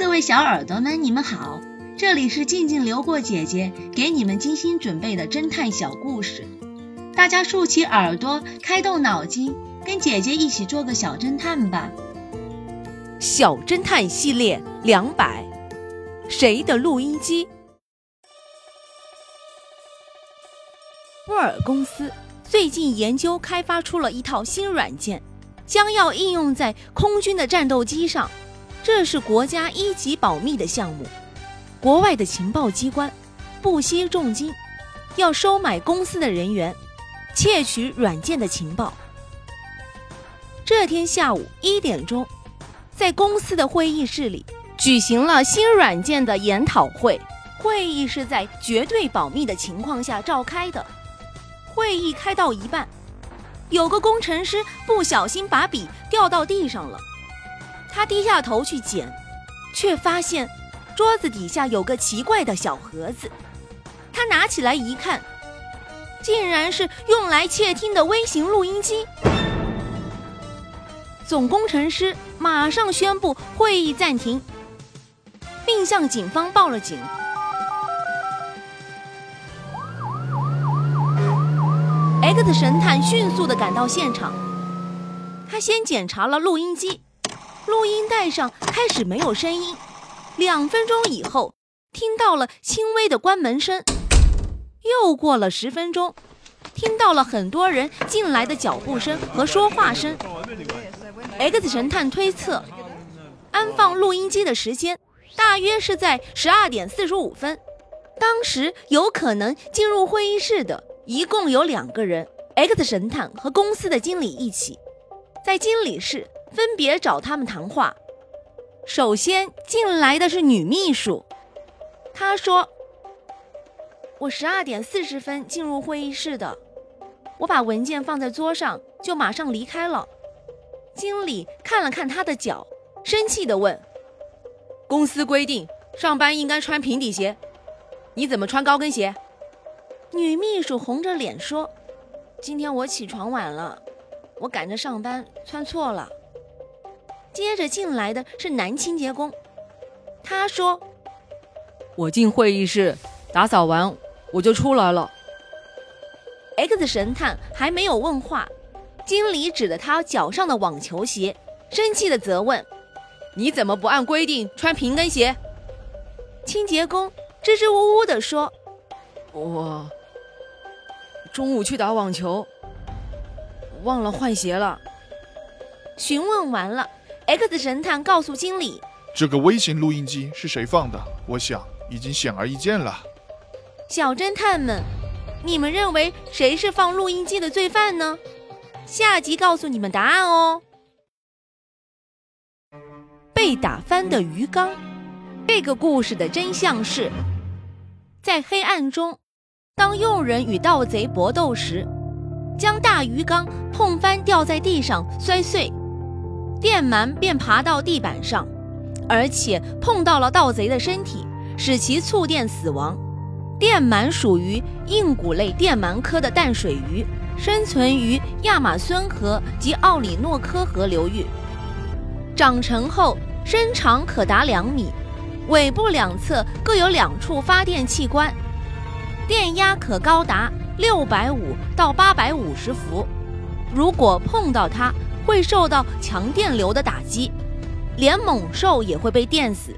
各位小耳朵们，你们好，这里是静静流过姐姐给你们精心准备的侦探小故事，大家竖起耳朵，开动脑筋，跟姐姐一起做个小侦探吧。小侦探系列两百，谁的录音机？沃尔公司最近研究开发出了一套新软件，将要应用在空军的战斗机上。这是国家一级保密的项目，国外的情报机关不惜重金要收买公司的人员，窃取软件的情报。这天下午一点钟，在公司的会议室里举行了新软件的研讨会。会议是在绝对保密的情况下召开的。会议开到一半，有个工程师不小心把笔掉到地上了。他低下头去捡，却发现桌子底下有个奇怪的小盒子。他拿起来一看，竟然是用来窃听的微型录音机。总工程师马上宣布会议暂停，并向警方报了警。X 神探迅速的赶到现场，他先检查了录音机。录音带上开始没有声音，两分钟以后听到了轻微的关门声，又过了十分钟，听到了很多人进来的脚步声和说话声。X 神探推测，安放录音机的时间大约是在十二点四十五分，当时有可能进入会议室的一共有两个人，X 神探和公司的经理一起，在经理室。分别找他们谈话。首先进来的是女秘书，她说：“我十二点四十分进入会议室的，我把文件放在桌上，就马上离开了。”经理看了看她的脚，生气地问：“公司规定上班应该穿平底鞋，你怎么穿高跟鞋？”女秘书红着脸说：“今天我起床晚了，我赶着上班穿错了。”接着进来的是男清洁工，他说：“我进会议室打扫完，我就出来了。”X 神探还没有问话，经理指着他脚上的网球鞋，生气的责问：“你怎么不按规定穿平跟鞋？”清洁工支支吾吾的说：“我中午去打网球，忘了换鞋了。”询问完了。X 神探告诉经理：“这个微型录音机是谁放的？我想已经显而易见了。”小侦探们，你们认为谁是放录音机的罪犯呢？下集告诉你们答案哦。被打翻的鱼缸，这个故事的真相是：在黑暗中，当佣人与盗贼搏斗时，将大鱼缸碰翻，掉在地上摔碎。电鳗便爬到地板上，而且碰到了盗贼的身体，使其触电死亡。电鳗属于硬骨类电鳗科的淡水鱼，生存于亚马孙河及奥里诺科河流域。长成后身长可达两米，尾部两侧各有两处发电器官，电压可高达六百五到八百五十伏。如果碰到它，会受到强电流的打击，连猛兽也会被电死。